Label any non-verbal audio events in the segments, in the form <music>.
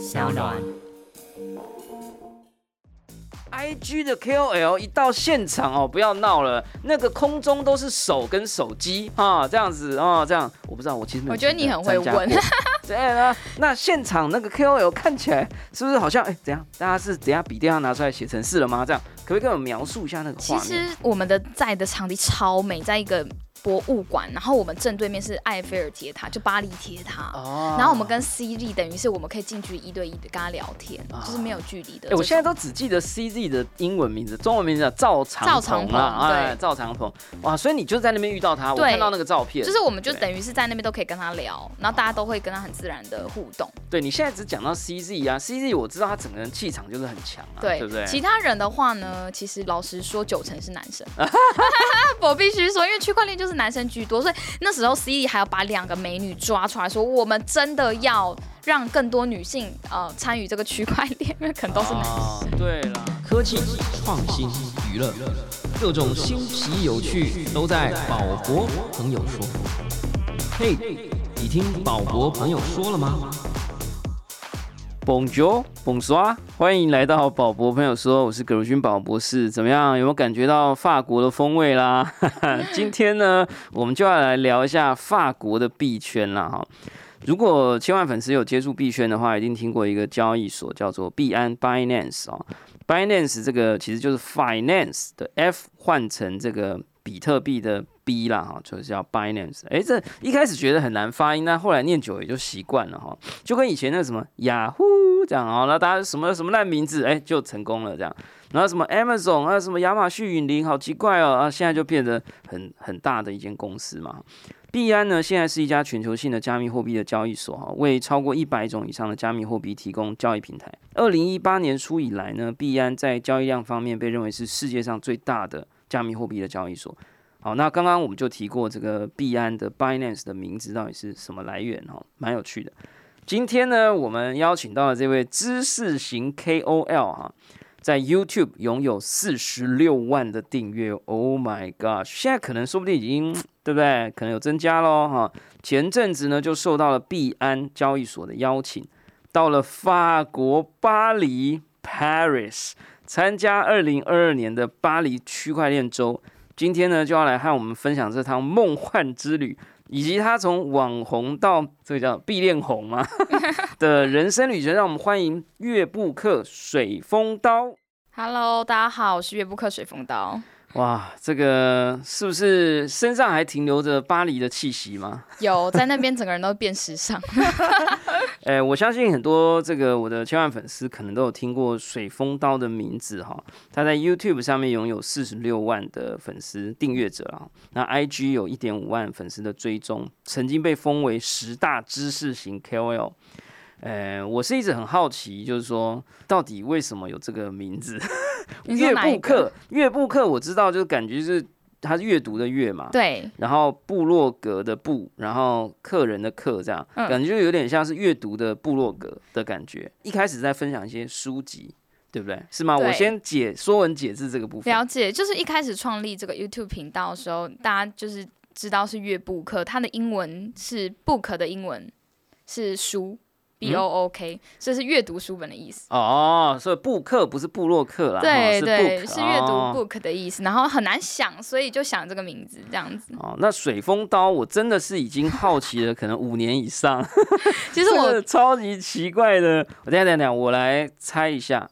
小暖。I G 的 K O L 一到现场哦，不要闹了，那个空中都是手跟手机啊，这样子啊，这样我不知道，我其实我觉得你很会问 <laughs> 对呢，那现场那个 K O L 看起来是不是好像哎，怎样？大家是等一下笔电要拿出来写程式了吗？这样可不可以跟我描述一下那个其画面？实我们的在的场地超美，在一个博物馆，然后我们正对面是埃菲尔铁塔，就巴黎铁塔。哦然后我们跟 CZ 等于是我们可以近距离一对一的跟他聊天，啊就是没有距离的。我现在都只记得 CZ 的英文名字，中文名字叫赵长赵长鹏对赵长鹏，哇，所以你就在那边遇到他，我看到那个照片，就是我们就等于是在那边都可以跟他聊，然后大家都会跟他很自然的互动。对你现在只讲到 CZ 啊，CZ 我知道他整个人气场就是很强啊，对，对不对？其他人的话呢，其实老实说，九成是男生。<laughs> 我必须说，因为区块链就是男生居多，所以那时候 C D 还要把两个美女抓出来说，我们真的要让更多女性呃参与这个区块链，因为可能都是男生。哦，对了，科技、创新、娱乐，各种新奇有趣都在宝博朋友说。嘿，你听宝博朋友说了吗？捧酒捧刷欢迎来到宝博朋友说，我是葛如勋宝博士，怎么样？有没有感觉到法国的风味啦？<laughs> 今天呢，我们就要来聊一下法国的币圈啦哈。如果千万粉丝有接触币圈的话，一定听过一个交易所叫做币安 （Binance） 哦。Binance 这个其实就是 finance 的 F 换成这个比特币的 B 啦哈，就是叫 Binance。哎，这一开始觉得很难发音，但后来念久也就习惯了哈。就跟以前那什么雅虎这样哦，那大家什么什么烂名字，哎，就成功了这样。然后什么 Amazon 啊，什么亚马逊云林，好奇怪哦，啊，现在就变得很很大的一间公司嘛。币安呢，现在是一家全球性的加密货币的交易所哈，为超过一百种以上的加密货币提供交易平台。二零一八年初以来呢，币安在交易量方面被认为是世界上最大的加密货币的交易所。好，那刚刚我们就提过这个币安的 Binance 的名字到底是什么来源哈，蛮有趣的。今天呢，我们邀请到了这位知识型 KOL 哈，在 YouTube 拥有四十六万的订阅，Oh my god！现在可能说不定已经对不对？可能有增加喽哈。前阵子呢，就受到了币安交易所的邀请，到了法国巴黎 Paris 参加二零二二年的巴黎区块链周。今天呢，就要来和我们分享这趟梦幻之旅，以及他从网红到这个叫必练红嘛 <laughs> 的人生旅程。让我们欢迎月布克水风刀。Hello，大家好，我是月布克水风刀。哇，这个是不是身上还停留着巴黎的气息吗？有在那边整个人都变时尚。<laughs> 哎，我相信很多这个我的千万粉丝可能都有听过水风刀的名字哈。他在 YouTube 上面拥有四十六万的粉丝订阅者啊，那 IG 有一点五万粉丝的追踪，曾经被封为十大知识型 KOL。呃，我是一直很好奇，就是说到底为什么有这个名字？<laughs> 你说阅哪一个布克，阅布克，我知道，就是感觉是它是阅读的阅嘛，对，然后部落格的布，然后客人的客，这样、嗯感觉就有点像是阅读的部落格的感觉。一开始在分享一些书籍，对不对？是吗？我先解说文解字这个部分。了解，就是一开始创立这个 YouTube 频道的时候，大家就是知道是阅布克，它的英文是 book 的英文是书，b o o k，、这是阅读书本的意思。哦，所以布克不是布洛克啦，对哈对是阅读哦 book 的意思，然后很难想，所以就想这个名字这样子。哦，那水风刀我真的是已经好奇了，可能五年以上。<laughs> 其实我 <laughs> 超级奇怪的，我等下等下等下，我来猜一下，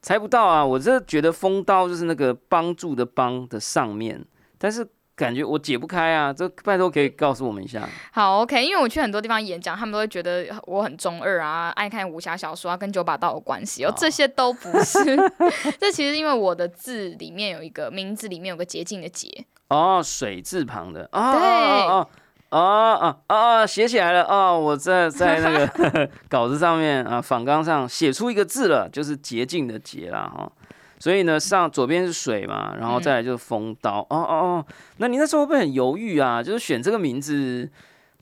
猜不到啊！我这觉得风刀就是那个帮助的帮的上面，但是感觉我解不开啊！这拜托可以告诉我们一下。好 OK，因为我去很多地方演讲，他们都会觉得我很中二啊，爱看武侠小说啊，跟九把刀有关系哦，这些都不是。<laughs> 这其实因为我的字里面有一个名字里面有个捷径的捷，哦，水字旁的哦对哦哦哦哦哦，写起来了哦！我在在那个 <laughs> 稿子上面啊，仿纲上写出一个字了，就是捷径的捷啦哈。所以呢，上左边是水嘛，然后再来就是风刀。哦哦哦，那你那时候会不会很犹豫啊？就是选这个名字，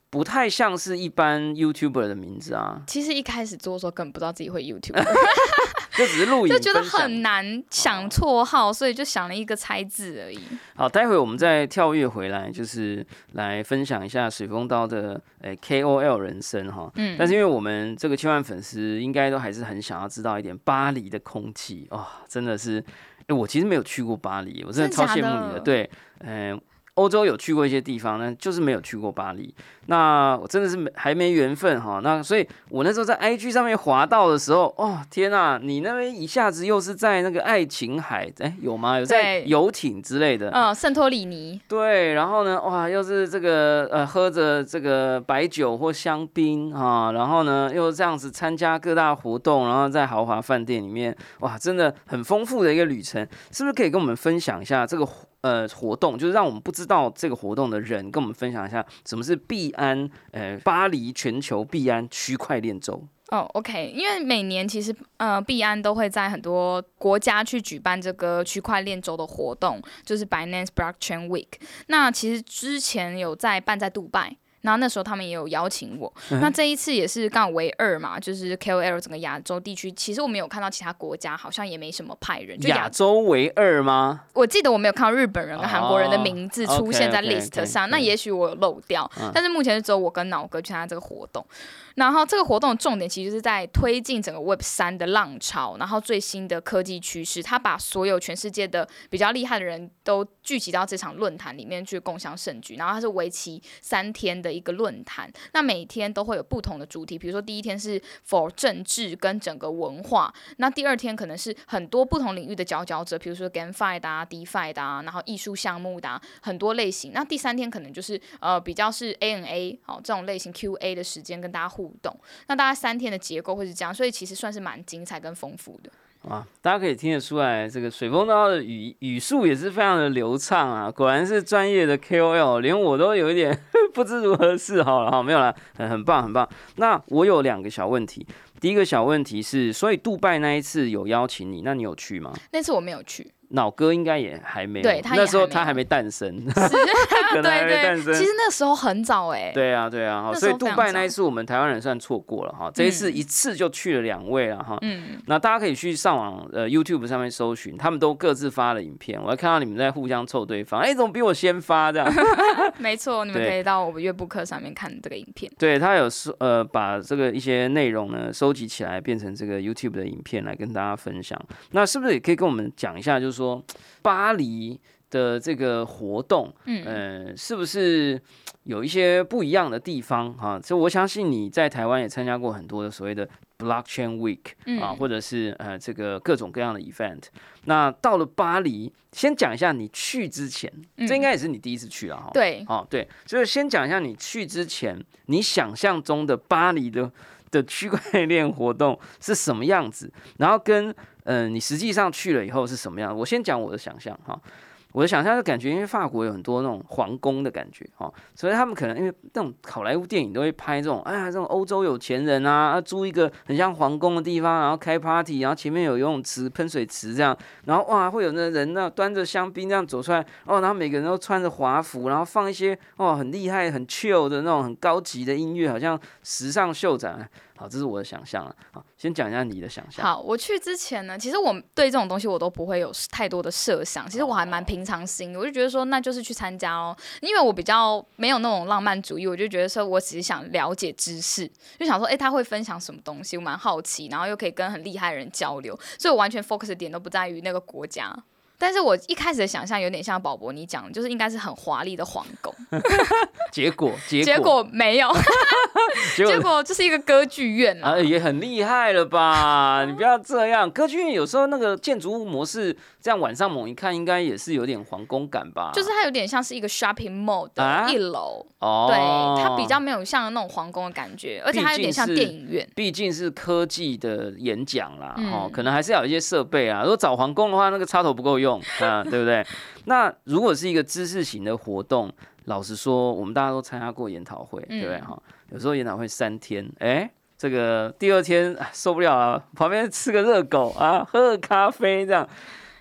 不太像是一般 YouTuber 的名字啊，其实一开始做的时候根本不知道自己会 YouTube，<laughs> <laughs> 就只是录影就觉得很难想绰号，所以就想了一个猜字而已。好，待会我们再跳跃回来，就是来分享一下水风刀的诶、KOL 人生哈。嗯但是因为我们这个千万粉丝应该都还是很想要知道一点巴黎的空气哦，真的是，诶我其实没有去过巴黎，我真的超羡慕你的。对，嗯、欧洲有去过一些地方，呢就是没有去过巴黎。那我真的是没还没缘分哈。那所以我那时候在 IG 上面滑到的时候，哦天呐、你那边一下子又是在那个爱琴海，哎、有吗？有在对游艇之类的。嗯，圣托里尼，对，然后呢，哇，又是这个呃，喝着这个白酒或香槟啊，然后呢，又这样子参加各大活动，然后在豪华饭店里面，哇，真的很丰富的一个旅程，是不是可以跟我们分享一下这个活呃活动？就是让我们不知道这个活动的人，跟我们分享一下什么是币安呃巴黎全球币安区块链周。哦，OK，因为每年其实呃，币安都会在很多国家去举办这个区块链周的活动，就是 Binance Blockchain Week。那其实之前有在办在杜拜。然后那时候他们也有邀请我，那这一次也是刚好唯二嘛，就是 KOL 整个亚洲地区，其实我没有看到其他国家好像也没什么派人，就亚亚洲为二吗？我记得我没有看到日本人跟韩国人的名字哦出现在 OK，OK，OK，list 上，对那也许我有漏掉，但是目前是只有我跟脑哥去参加这个活动。然后这个活动的重点其实是在推进整个 Web 三的浪潮，然后最新的科技趋势，他把所有全世界的比较厉害的人都聚集到这场论坛里面去共享盛举。然后它是为期三天的一个论坛，那每天都会有不同的主题，比如说第一天是 for 政治跟整个文化，那第二天可能是很多不同领域的佼佼者，比如说 GameFi 的啊、DeFi 的啊，然后艺术项目的、啊、很多类型。那第三天可能就是呃比较是 ANA 好、这种类型 QA 的时间跟大家互动。那大概三天的结构会是这样，所以其实算是蛮精彩跟丰富的。啊，大家可以听得出来，这个水风刀的语语速也是非常的流畅啊，果然是专业的 KOL，连我都有一点 <laughs> 不知如何是好了哈，没有啦，很很棒很棒。那我有两个小问题，第一个小问题是，所以杜拜那一次有邀请你，那你有去吗？那次我没有去，脑哥应该也还没，对他那时候他还没诞生，<laughs> 可能还没诞生。其实那时候很早哎、对啊，对啊，所以杜拜那一次我们台湾人算错过了哈，这一次嗯一次就去了两位了哈。嗯，那大家可以去上网呃 YouTube 上面搜寻，他们都各自发了影片，我还看到你们在互相凑对方，哎、怎么比我先发这样？<laughs> 没错，你们可以到我们乐部课上面看这个影片。对他有收呃把这个一些内容呢收集起来，变成这个 YouTube 的影片来跟大家分享。那是不是也可以跟我们讲一下，就是说巴黎的这个活动，嗯呃，是不是有一些不一样的地方哈？所以我相信你在台湾也参加过很多的所谓的 Blockchain Week 啊，嗯或者是呃这个各种各样的 event。那到了巴黎，先讲一下你去之前，这应该也是你第一次去了哈。嗯对，哦，对，所以先讲一下你去之前，你想象中的巴黎的的区块链活动是什么样子，然后跟嗯、你实际上去了以后是什么样。我先讲我的想象哈。我的想象的感觉，因为法国有很多那种皇宫的感觉哦，所以他们可能因为那种好莱坞电影都会拍这种，哎呀，这种欧洲有钱人啊，啊租一个很像皇宫的地方，然后开 party，然后前面有游泳池、喷水池这样，然后哇，会有那人那端着香槟这样走出来，哦，然后每个人都穿着华服，然后放一些哦很厉害、很 chill 的那种很高级的音乐，好像时尚秀展。好，这是我的想象啊。好，先讲一下你的想象。好，我去之前呢，其实我对这种东西我都不会有太多的设想，其实我还蛮平常心的，我就觉得说那就是去参加哦，因为我比较没有那种浪漫主义，我就觉得说我只是想了解知识，就想说，哎、他会分享什么东西，我蛮好奇，然后又可以跟很厉害的人交流，所以我完全 focus 的点都不在于那个国家。但是我一开始的想象有点像宝博你讲的，就是应该是很华丽的皇宫，<laughs> 结果，结果，结果没有，<laughs> 结果结果就是一个歌剧院啊啊，也很厉害了吧？你不要这样，歌剧院有时候那个建筑物模式，这样晚上猛一看，应该也是有点皇宫感吧？就是它有点像是一个 shopping mall 啊的一楼，哦，对，它比较没有像那种皇宫的感觉，而且它有点像电影院。毕竟是科技的演讲啦，嗯哦，可能还是要有一些设备啊。如果找皇宫的话，那个插头不够用 <laughs> 啊，对不对？那如果是一个知识型的活动，老实说，我们大家都参加过研讨会，对不对？嗯哈、有时候研讨会三天，哎。这个第二天啊受不了了，旁边吃个热狗啊，喝个咖啡这样，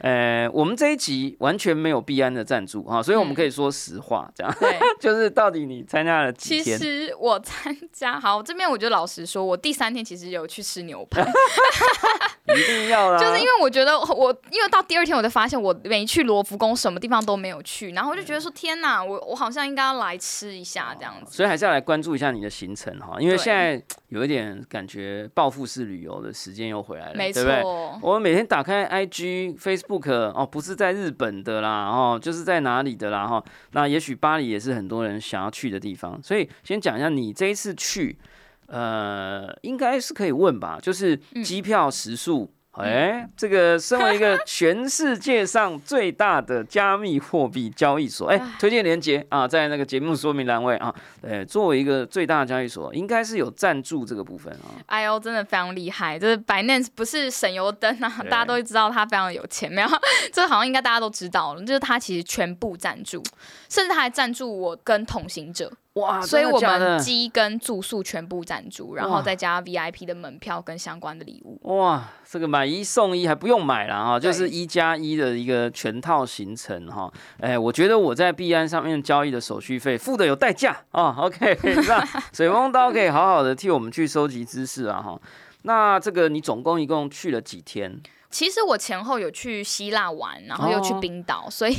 呃，我们这一集完全没有币安的赞助哈，所以我们可以说实话，这样。对，<laughs> 就是到底你参加了几天？其？实我参加好这边，我就老实说，我第三天其实有去吃牛排，<laughs> 一定要啦，就是因为我觉得我，因为到第二天我就发现我没去罗浮宫，什么地方都没有去，然后我就觉得说天哪，我我好像应该要来吃一下这样子。所以还是要来关注一下你的行程哈，因为现在有一点感觉报复式旅游的时间又回来了，没？错，我每天打开 IG、Facebook 哦，不是在日本的啦，哦，就是在哪里的啦，哈。那也许巴黎也是很多人想要去的地方，所以先讲一下你这一次去，呃，应该是可以问吧，就是嗯机票时速。<laughs> 哎、这个身为一个全世界上最大的加密货币交易所，哎、唉推荐链接啊，在那个节目说明栏位啊，呃，作为一个最大的交易所，应该是有赞助这个部分啊。哎呦，真的非常厉害！就是 Binance 不是省油灯啊，大家都会知道他非常有钱，没有？<laughs> 这好像应该大家都知道了，就是他其实全部赞助，甚至他还赞助我跟同行者，哇，所以我们机跟住宿全部赞助，然哇后再加 VIP 的门票跟相关的礼物。哇，这个买一送一还不用买了哈，就是一加一的一个全套行程哈。哎，我觉得我在币安上面交易的手续费付的有代价啊。OK，<laughs> 那 <laughs> 水风刀可以好好的替我们去收集知识啊哈。那这个你总共一共去了几天？其实我前后有去希腊玩，然后又去哦冰岛，所以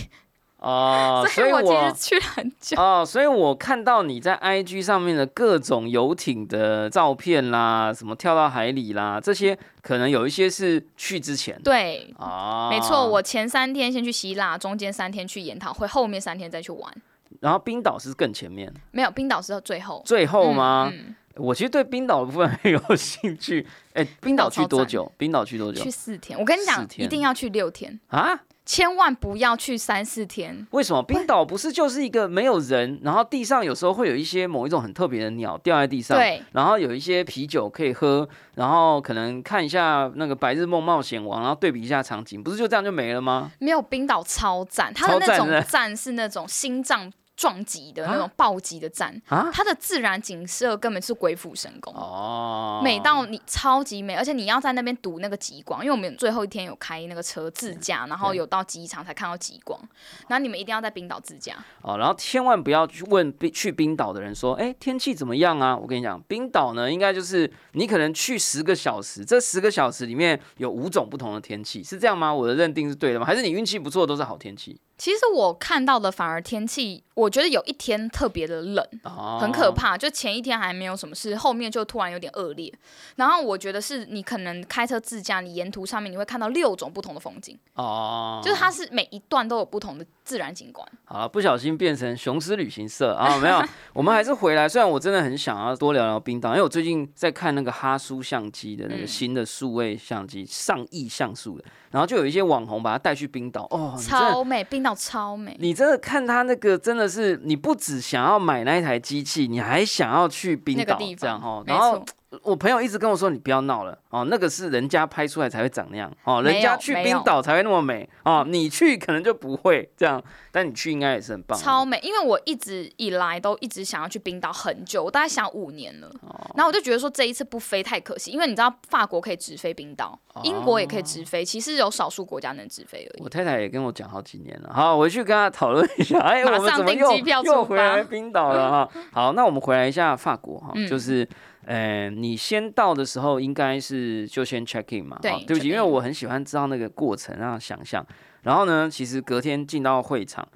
哦、所以我其我实去了很久。哦，所以我看到你在 IG 上面的各种游艇的照片啦，什么跳到海里啦，这些可能有一些是去之前。对，啊，没错，我前三天先去希腊，中间三天去研讨会，后面三天再去玩。然后冰岛是更前面，没有，冰岛是最后。最后吗？嗯我其实对冰岛的部分很有兴趣。哎、冰岛去多久？冰岛去多久去？四天，我跟你讲，一定要去六天，啊？千万不要去三四天。为什么冰岛不是就是一个没有人，然后地上有时候会有一些某一种很特别的鸟掉在地上，对，然后有一些啤酒可以喝，然后可能看一下那个《白日梦冒险王》，然后对比一下场景，不是就这样就没了吗？没有冰岛超赞，它的那种赞是那种心脏撞击的那种啊暴击的站，啊？它的自然景色根本是鬼斧神工。哦，美到你超级美，而且你要在那边读那个极光，因为我们最后一天有开那个车自驾，然后有到机场才看到极光，然后你们一定要在冰岛自驾。哦，然后千万不要去问冰去冰岛的人说，哎，天气怎么样啊？我跟你讲，冰岛呢，应该就是你可能去十个小时，这十个小时里面有五种不同的天气，是这样吗？我的认定是对的吗？还是你运气不错，都是好天气？其实我看到的反而天气，我觉得有一天特别的冷，哦，很可怕。就前一天还没有什么事，后面就突然有点恶劣。然后我觉得是你可能开车自驾，你沿途上面你会看到六种不同的风景，哦，就是它是每一段都有不同的自然景观。好了，不小心变成雄狮旅行社啊！没有，<laughs> 我们还是回来。虽然我真的很想要多聊聊冰岛，因为我最近在看那个哈苏相机的那个嗯新的数位相机，上亿像素的，然后就有一些网红把它带去冰岛，哦，超美，冰岛超美。你真的看他那个，真的是你不只想要买那一台机器，你还想要去冰岛这样哈。然后错我朋友一直跟我说，你不要闹了哦，那个是人家拍出来才会长那样哦，人家去冰岛才会那么美哦，你去可能就不会这样，但你去应该也是很棒哦。超美，因为我一直以来都一直想要去冰岛很久，我大概想五年了。哦然后我就觉得说这一次不飞太可惜，因为你知道法国可以直飞冰岛，英国也可以直飞，其实有少数国家能直飞而已。我太太也跟我讲好几年了，好，我回去跟她讨论一下。<laughs> 哎，马我们上订怎么又机票出又回来冰岛了哈？好，那我们回来一下法国哈，嗯就是。呃，你先到的时候应该是就先 check in 嘛？对哦对不起，因为我很喜欢知道那个过程，让想象。然后呢，其实隔天进到会场，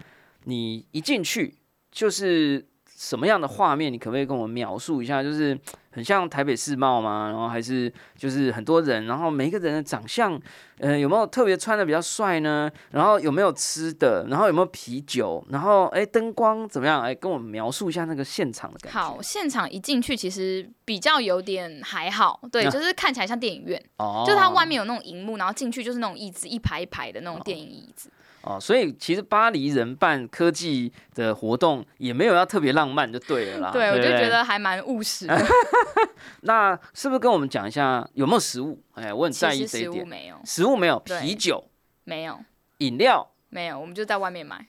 你一进去就是什么样的画面？你可不可以跟我描述一下？就是很像台北世贸吗？然后还是就是很多人，然后每一个人的长相，呃，有没有特别穿的比较帅呢？然后有没有吃的？然后有没有啤酒？然后哎，灯光怎么样？哎，跟我描述一下那个现场的感觉。好，现场一进去其实比较有点还好，对，那就是看起来像电影院，哦，就是它外面有那种荧幕，然后进去就是那种椅子一排一排的那种电影椅子。哦，所以其实巴黎人办科技的活动也没有要特别浪漫就对了啦。对，我就觉得还蛮务实的。<laughs> 那是不是跟我们讲一下有没有食物？哎，我很在意食物这一点。没有，食物没有，啤酒、没有，饮料。没有，我们就在外面买。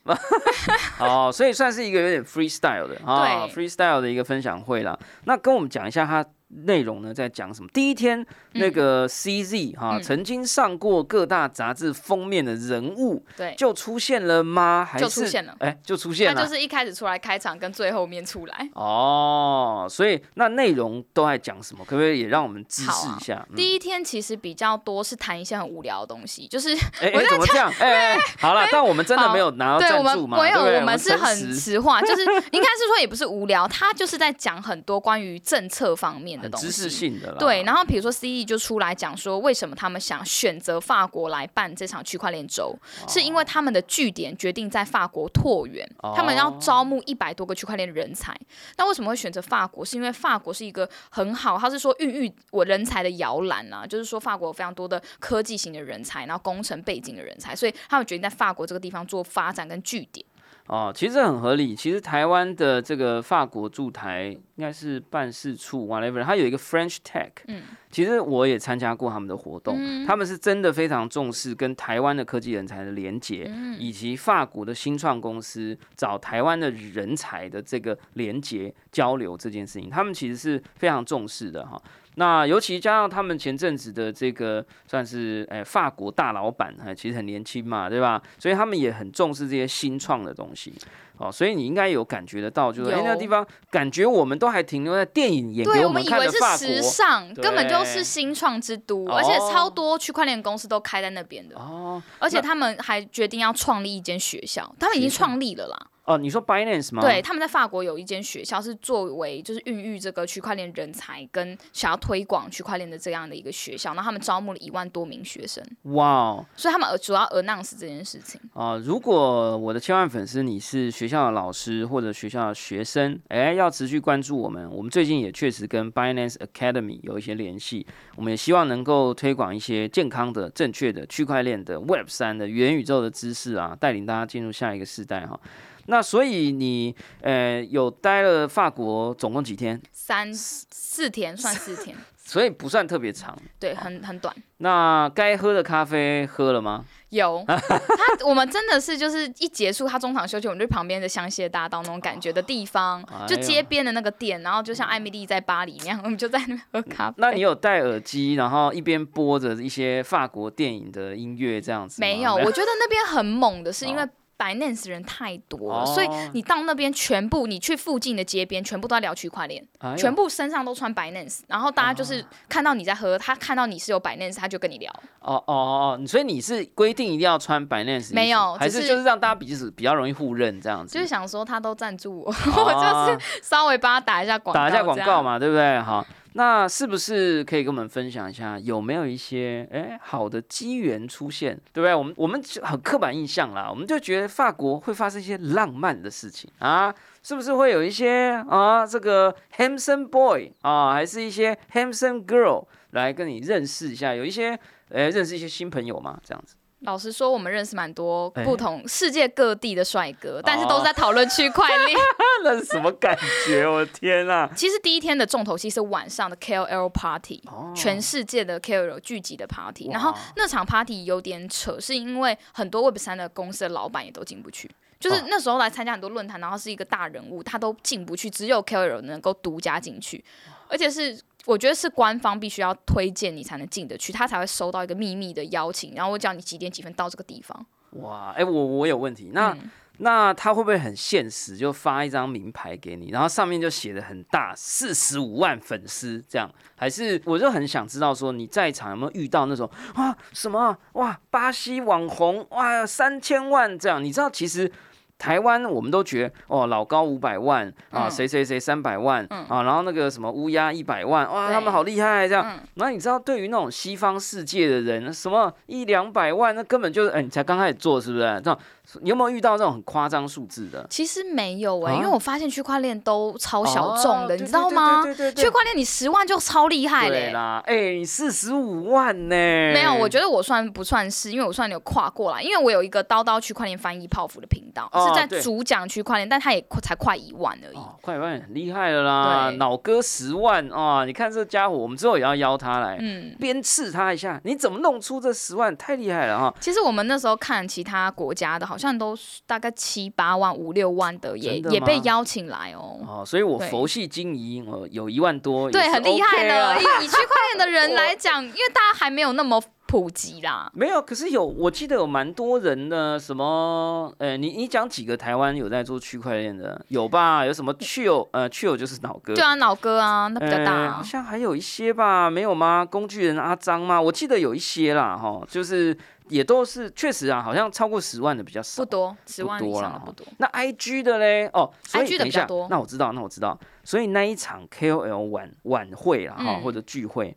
<laughs> 哦，所以算是一个有点 freestyle 的啊对，freestyle 的一个分享会啦。那跟我们讲一下它内容呢在讲什么？第一天那个 CZ 哈、嗯曾经上过各大杂志封面的人物对，就出现了吗？还就是出现了哎，就出现了。他就是一开始出来开场，跟最后面出来。哦，所以那内容都在讲什么？可不可以也让我们知识一下？嗯第一天其实比较多是谈一些很无聊的东西，就是哎哎，怎么这样？哎 <laughs> 好了，但我们真的没有拿到赞助嘛？没有，我们是很实话，就是应该是说也不是无聊，他就是在讲很多关于政策方面的东很知识。性的啦。对，然后比如说 C E 就出来讲说，为什么他们想选择法国来办这场区块链周，是因为他们的据点决定在法国拓源，他们要招募一百多个区块链人才。那为什么会选择法国？是因为法国是一个很好，他是说孕育我人才的摇篮啊，就是说法国有非常多的科技型的人才，然后工程背景的人才，所以他们决定在法国这个地方做发展跟据点。哦，其实很合理。其实台湾的这个法国驻台应该是办事处 whatever，它有一个 French Tech。嗯，其实我也参加过他们的活动，他们是真的非常重视跟台湾的科技人才的连接，以及法国的新创公司找台湾的人才的这个连接交流这件事情，他们其实是非常重视的哈。那尤其加上他们前阵子的这个算是哎、法国大老板，哎，其实很年轻嘛，对吧？所以他们也很重视这些新创的东西。哦，所以你应该有感觉得到，就是哎、有那个地方感觉我们都还停留在电影演对，给我们以为是时国。尚，根本就是新创之都，哦而且超多区块链公司都开在那边的，哦而且他们还决定要创立一间学校，他们已经创立了啦。哦，你说 Binance 吗？对，他们在法国有一间学校是作为就是孕育这个区块链人才跟想要推广区块链的这样的一个学校，然后他们招募了一万多名学生，哇哦所以他们主要 announce 这件事情。啊！如果我的千万粉丝你是学校的老师或者学校的学生，哎，要持续关注我们。我们最近也确实跟 Binance Academy 有一些联系，我们也希望能够推广一些健康的、正确的区块链的 Web 三的元宇宙的知识啊，带领大家进入下一个时代哈。那所以你呃有待了法国总共几天？三四天算四天，所以不算特别长。对，很很短。那该喝的咖啡喝了吗？有 <laughs> 他，我们真的是就是一结束，他中场休息，我们就旁边的香榭大道那种感觉的地方，就街边的那个店，然后就像艾米丽在巴黎那样，我们就在那边喝咖啡。那你有戴耳机，然后一边播着一些法国电影的音乐这样子？没有，我觉得那边很猛的是因为哦。Binance 人太多了，哦所以你到那边全部，你去附近的街边，全部都在聊区块链，哎全部身上都穿 Binance，然后大家就是看到你在喝，他看到你是有 Binance，他就跟你聊。哦哦哦，所以你是规定一定要穿 Binance 没有只是还是就是让大家彼此比较容易互认这样子？就是想说他都赞助我，哦 <laughs> 我就是稍微帮他打一下广告，打一下广。告嘛，对不对？好，那是不是可以跟我们分享一下，有没有一些哎好的机缘出现，对不对？我们我们很刻板印象啦，我们就觉得法国会发生一些浪漫的事情啊，是不是会有一些啊这个 handsome boy 啊，还是一些 handsome girl 来跟你认识一下，有一些哎认识一些新朋友嘛，这样子。老实说，我们认识蛮多哎不同世界各地的帅哦哥，但是都是在讨论区块链。<laughs> 那是什么感觉？我的天啊！其实第一天的重头戏是晚上的 KOL party，、全世界的 KOL 聚集的 party。然后那场 party 有点扯，是因为很多 Web 三的公司的老板也都进不去。就是哦那时候来参加很多论坛，然后是一个大人物，他都进不去，只有 KOL 能够独家进去，而且是我觉得是官方必须要推荐你才能进得去，他才会收到一个秘密的邀请，然后我叫你几点几分到这个地方。哇，哎、我我有问题，那、嗯那他会不会很现实，就发一张名牌给你，然后上面就写的很大，四十五万粉丝这样？还是我就很想知道说你在场有没有遇到那种啊什么哇巴西网红哇三千万这样？你知道其实。台湾我们都觉得哦，老高五百万啊，嗯谁谁谁三百万啊，然后那个什么乌鸦一百万，哇，他们好厉害这样。嗯那你知道，对于那种西方世界的人，什么一两百万，那根本就是，哎、你才刚开始做，是不是？这种你有没有遇到这种很夸张数字的？其实没有哎、啊因为我发现区块链都超小众的，哦你知道吗？对对对对对区块链你十万就超厉害嘞、对啦，哎、你四十五万呢？没有，我觉得我算不算是，因为我算有跨过来，因为我有一个刀刀区块链翻译泡芙的频道，哦是在对主讲区块链，但它也快才快一万而已。哦，快万很厉害了啦，对脑哥十万啊！你看这家伙，我们之后也要邀他来，嗯，鞭笞他一下，你怎么弄出这十万？太厉害了哈！其实我们那时候看其他国家的，好好像都是大概七八万、五六万的，也的也被邀请来哦。哦，所以我对佛系经营，呃，有一万多，对，很厉害的。啊以以区块链的人 <laughs> 来讲，因为大家还没有那么普及啦。没有，可是有，我记得有蛮多人的，什么，呃，你你讲几个台湾有在做区块链的，有吧？有什么 Chill，<laughs> 呃，Chill 就是脑哥，对啊，脑哥啊，那比较大呃好啊。像还有一些吧，没有吗？工具人阿张吗？我记得有一些啦，哈，就是也都是确实啊，好像超过十万的比较少不。多，十万以多啦上的不多。那 I G 的嘞，哦，所以 IG 的等一下比较多，那我知道，那我知道，所以那一场 K O L 晚晚会啦，哈、嗯或者聚会，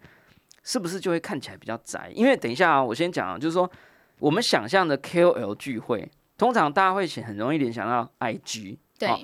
是不是就会看起来比较窄？因为等一下啊，我先讲啊，就是说我们想象的 K O L 聚会，通常大家会很容易联想到 I G，对，好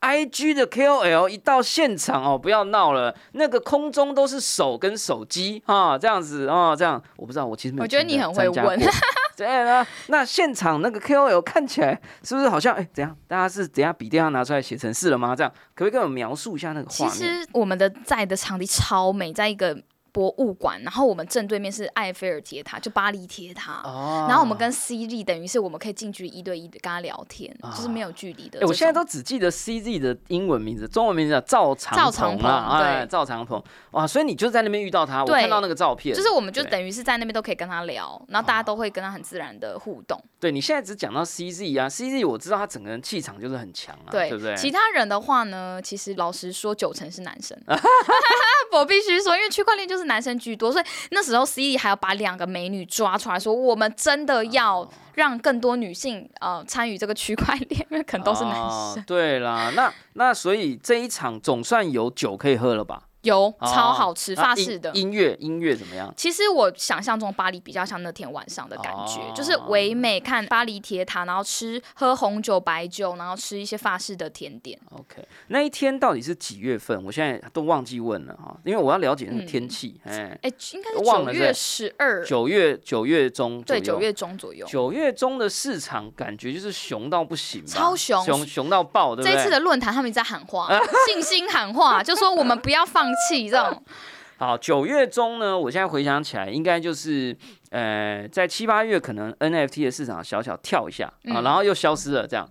I G 的 K O L 一到现场哦，不要闹了，那个空中都是手跟手机啊，这样子哦，这样我不知道，我其实没有我觉得你很会问 <laughs> 对啊，那现场那个 K O L 看起来是不是好像哎、怎样？大家是等一下笔电要拿出来写程式了吗？这样可不可以跟我描述一下那个画面？其实我们的在的场地超美，在一个博物馆，然后我们正对面是埃菲尔铁塔，就巴黎铁塔。哦然后我们跟 CZ 等于是我们可以近距离一对一的跟他聊天，就是没有距离的我现在都只记得 CZ 的英文名字，中文名字叫赵长赵长鹏对。赵长鹏，哇，所以你就在那边遇到他，我看到那个照片，就是我们就等于是在那边都可以跟他聊，然后大家都会跟他很自然的互动。对你现在只讲到 CZ 啊，CZ 我知道他整个人气场就是很强啊，对对，不对？其他人的话呢，其实老实说，九成是男生。<laughs> 我必须说，因为区块链就是男生居多，所以那时候 CZ 还要把两个美女抓出来说，我们真的要哦让更多女性呃参与这个区块链，因为可能都是男哦生。对啦，那那所以这一场总算有酒可以喝了吧？有哦超好吃，法式的。音乐音乐怎么样？其实我想象中巴黎比较像那天晚上的感觉，哦就是唯美看巴黎铁塔，然后吃喝红酒白酒，然后吃一些法式的甜点。OK，那一天到底是几月份？我现在都忘记问了哈，因为我要了解那个天气。哎、哎，应该是九月十二，九月九月中左对，右九月中左右。九月中的市场感觉就是熊到不行，超熊熊熊到爆，对不对？这一次的论坛，他们一直在喊话，<laughs> 信心喊话，就说我们不要放弃这种。<laughs> 好，九月中呢，我现在回想起来，应该就是呃，在七八月可能 NFT 的市场小小跳一下啊，嗯然后又消失了这样。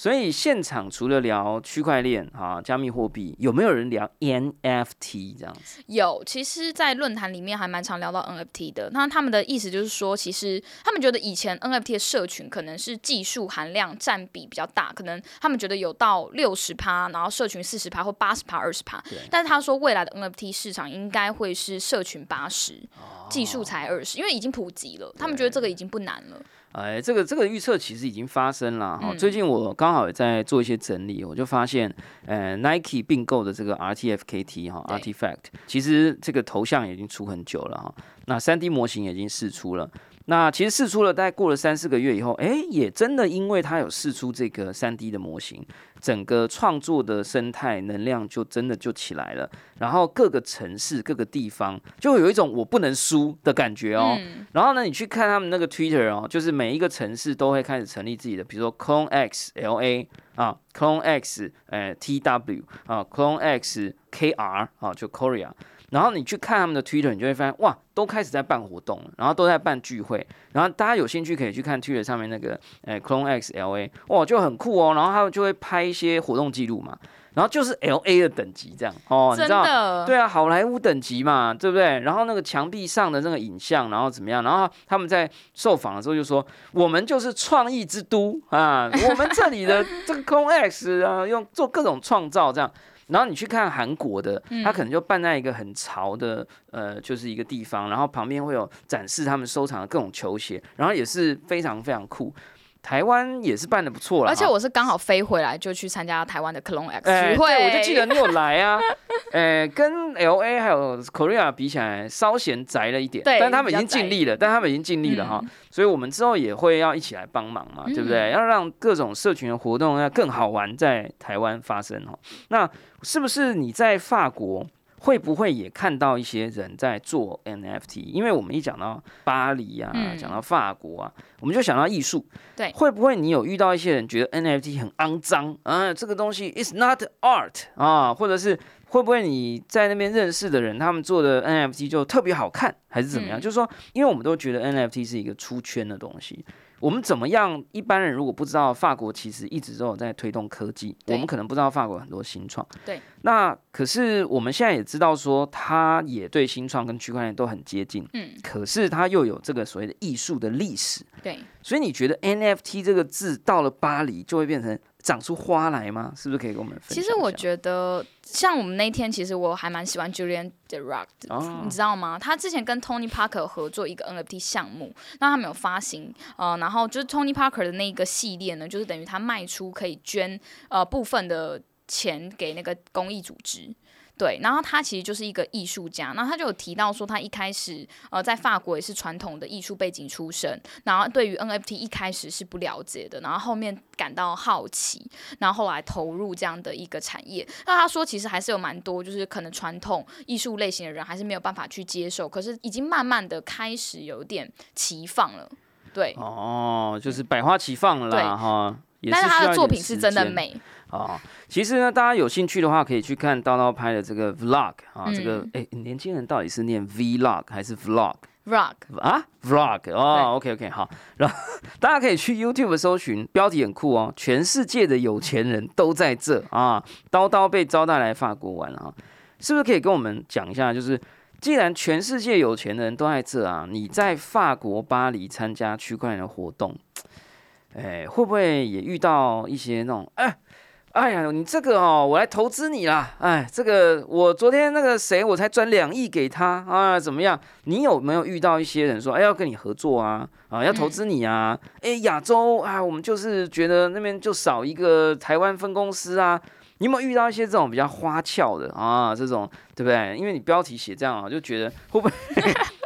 所以现场除了聊区块链啊、加密货币，有没有人聊 NFT 这样子？有，其实，在论坛里面还蛮常聊到 NFT 的。那他们的意思就是说，其实他们觉得以前 NFT 的社群可能是技术含量占比比较大，可能他们觉得有到六十趴，然后社群四十趴或八十趴、二十趴对。但是他说，未来的 NFT 市场应该会是社群八十、技术才二十，因为已经普及了。他们觉得这个已经不难了。哎，这个这个预测其实已经发生了哈。嗯最近我刚好也在做一些整理，我就发现，呃，Nike 并购的这个 RTFKT 哈，Artifact，其实这个头像已经出很久了哈。那三 D 模型也已经试出了。那其实试出了，大概过了三四个月以后，哎，也真的因为它有试出这个三 D 的模型，整个创作的生态能量就真的就起来了。然后各个城市、各个地方，就会有一种我不能输的感觉哦。嗯，然后呢，你去看他们那个 Twitter 哦，就是每一个城市都会开始成立自己的，比如说 Clone X LA 啊，Clone X 呃 TW 啊，Clone X KR 啊，就 Korea。然后你去看他们的 Twitter，你就会发现哇，都开始在办活动了，然后都在办聚会。然后大家有兴趣可以去看 Twitter 上面那个呃 Clone X LA，哇，就很酷哦。然后他们就会拍一些活动记录嘛，然后就是 LA 的等级这样哦，你知道。的，对啊，好莱坞等级嘛，对不对？然后那个墙壁上的那个影像，然后怎么样？然后他们在受访的时候就说：“我们就是创意之都啊，我们这里的这个 Clone X 啊，用做各种创造这样。”然后你去看韩国的，他可能就办在一个很潮的呃，就是一个地方，然后旁边会有展示他们收藏的各种球鞋，然后也是非常非常酷。台湾也是办的不错了，而且我是刚好飞回来就去参加台湾的 Clone X 哎，聚会，对，我就记得你有来啊。呃，<laughs> 跟 L A 还有 Korea 比起来，稍嫌宅了一点，但他们已经尽力了，但他们已经尽力了哈，所以我们之后也会要一起来帮忙嘛，对不对？要让各种社群的活动要更好玩，在台湾发生哈。那是不是你在法国？会不会也看到一些人在做 NFT？因为我们一讲到巴黎啊，嗯讲到法国啊，我们就想到艺术。对会不会你有遇到一些人觉得 NFT 很肮脏啊？这个东西 is not art 啊，或者是会不会你在那边认识的人，他们做的 NFT 就特别好看，还是怎么样？嗯就是说，因为我们都觉得 NFT 是一个出圈的东西，我们怎么样？一般人如果不知道法国其实一直都有在推动科技，我们可能不知道法国很多新创。对。那可是我们现在也知道说，它也对新创跟区块链都很接近。嗯，可是它又有这个所谓的艺术的历史，对。所以你觉得 NFT 这个字到了巴黎就会变成长出花来吗？是不是可以跟我们分享？其实我觉得，像我们那天，其实我还蛮喜欢 Julian The Rock 的，哦你知道吗？他之前跟 Tony Parker 合作一个 NFT 项目，那他们有发行，呃，然后就是 Tony Parker 的那一个系列呢，就是等于他卖出可以捐呃部分的钱给那个公益组织。对，然后他其实就是一个艺术家，然后他就有提到说，他一开始呃在法国也是传统的艺术背景出身，然后对于 NFT 一开始是不了解的，然后后面感到好奇，然后后来投入这样的一个产业。那他说，其实还是有蛮多，就是可能传统艺术类型的人还是没有办法去接受，可是已经慢慢的开始有点齐放了。对，哦，就是百花齐放了对啦，哈。但是他的作品是真的时间美。哦，其实呢，大家有兴趣的话，可以去看叨叨拍的这个 vlog 啊，这个嗯哎、年轻人到底是念 vlog 还是 vlog Rock，啊？vlog 哦，OK OK 好，然后大家可以去 YouTube 搜寻，标题很酷哦，全世界的有钱人都在这啊，叨叨被招待来法国玩啊，是不是可以跟我们讲一下，就是？既然全世界有钱人都在这啊，你在法国巴黎参加区块链的活动，哎，会不会也遇到一些那种哎？哎呀，你这个哦，我来投资你啦！哎，这个我昨天那个谁，我才转两亿给他啊，怎么样？你有没有遇到一些人说，哎，要跟你合作啊，啊，要投资你啊？哎，亚洲啊，我们就是觉得那边就少一个台湾分公司啊。你有没有遇到一些这种比较花俏的啊？这种对不对？因为你标题写这样啊，就觉得会不会 <laughs>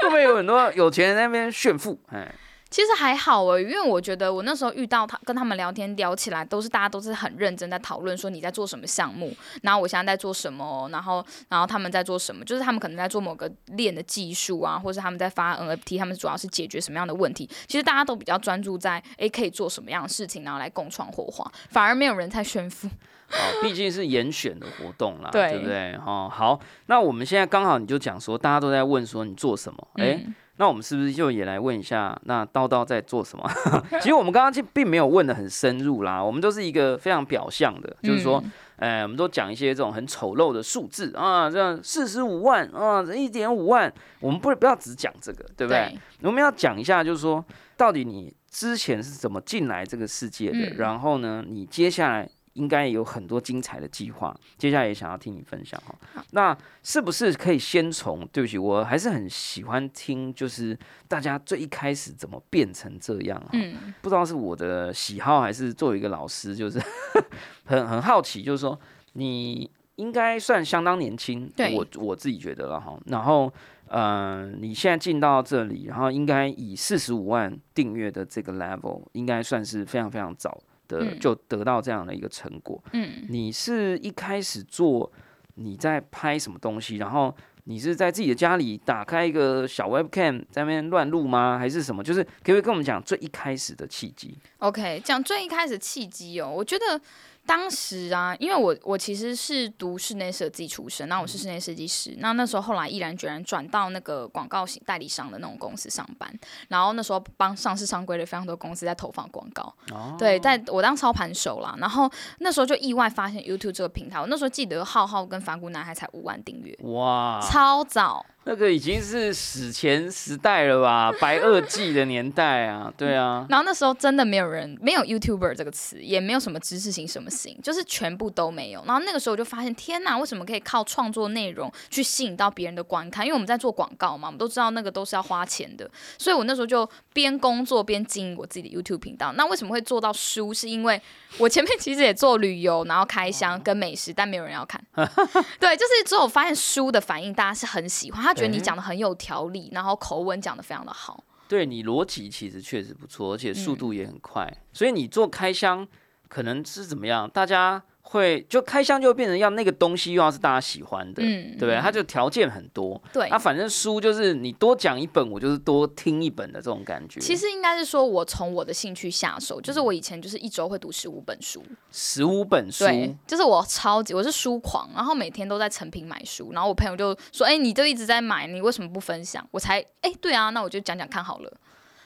会不会有很多有钱人在那边炫富？哎，其实还好诶，因为我觉得我那时候遇到他，跟他们聊天聊起来，都是大家都是很认真在讨论说你在做什么项目，然后我现在在做什么，然后然后他们在做什么，就是他们可能在做某个链的技术啊，或是他们在发 NFT，他们主要是解决什么样的问题。其实大家都比较专注在诶可以做什么样的事情，然后来共创火花，反而没有人在炫富。<laughs> 哦，毕竟是严选的活动啦，对对不对？哦，好，那我们现在刚好你就讲说，大家都在问说你做什么，哎、嗯那我们是不是就也来问一下，那叨叨在做什么？<laughs> 其实我们刚刚就并没有问的很深入啦，我们都是一个非常表象的，就是说，嗯哎、我们都讲一些这种很丑陋的数字啊，这样四十五万啊，一点五万，我们不不要只讲这个，对不对？对我们要讲一下，就是说，到底你之前是怎么进来这个世界的，嗯然后呢，你接下来应该有很多精彩的计划，接下来也想要听你分享哈。那是不是可以先从？对不起，我还是很喜欢听，就是大家最一开始怎么变成这样哈。嗯，不知道是我的喜好，还是作为一个老师，就是 <laughs> 很很好奇，就是说你应该算相当年轻，对我我自己觉得了哈。然后，呃，你现在进到这里，然后应该以四十五万订阅的这个 level，应该算是非常非常早的嗯就得到这样的一个成果。嗯，你是一开始做你在拍什么东西，然后你是在自己的家里打开一个小 webcam 在那边乱录吗？还是什么？就是可不可以跟我们讲最一开始的契机？OK，讲最一开始契机哦，我觉得当时啊，因为我我其实是读室内设计出身，那我是室内设计师，那那时候后来毅然决然转到那个广告型代理商的那种公司上班，然后那时候帮上市上柜的非常多公司在投放广告，哦对，在我当操盘手啦，然后那时候就意外发现 YouTube 这个平台，我那时候记得浩浩跟反骨男孩才五万订阅，哇，超早。那个已经是史前时代了吧，<laughs> 白垩纪的年代啊，对啊，然后那时候真的没有人，没有 YouTuber 这个词，也没有什么知识型什么型，就是全部都没有。然后那个时候我就发现，天哪，为什么可以靠创作内容去吸引到别人的观看？因为我们在做广告嘛，我们都知道那个都是要花钱的。所以我那时候就边工作边经营我自己的 YouTube 频道。那为什么会做到书？是因为我前面其实也做旅游，然后开箱跟美食，但没有人要看。<laughs> 对，就是之后我发现书的反应，大家是很喜欢，他觉得你讲的很有条理，然后口吻讲的非常的好。对你逻辑其实确实不错，而且速嗯度也很快，所以你做开箱可能是怎么样？大家会就开箱就变成要那个东西又要是大家喜欢的，嗯对不对？它就条件很多，对啊，反正书就是你多讲一本，我就是多听一本的这种感觉。其实应该是说，我从我的兴趣下手，就是我以前就是一周会读十五本书，十五本书，对，就是我超级我是书狂，然后每天都在成品买书，然后我朋友就说：“哎、你就一直在买，你为什么不分享？”我才哎、对啊，那我就讲讲看好了。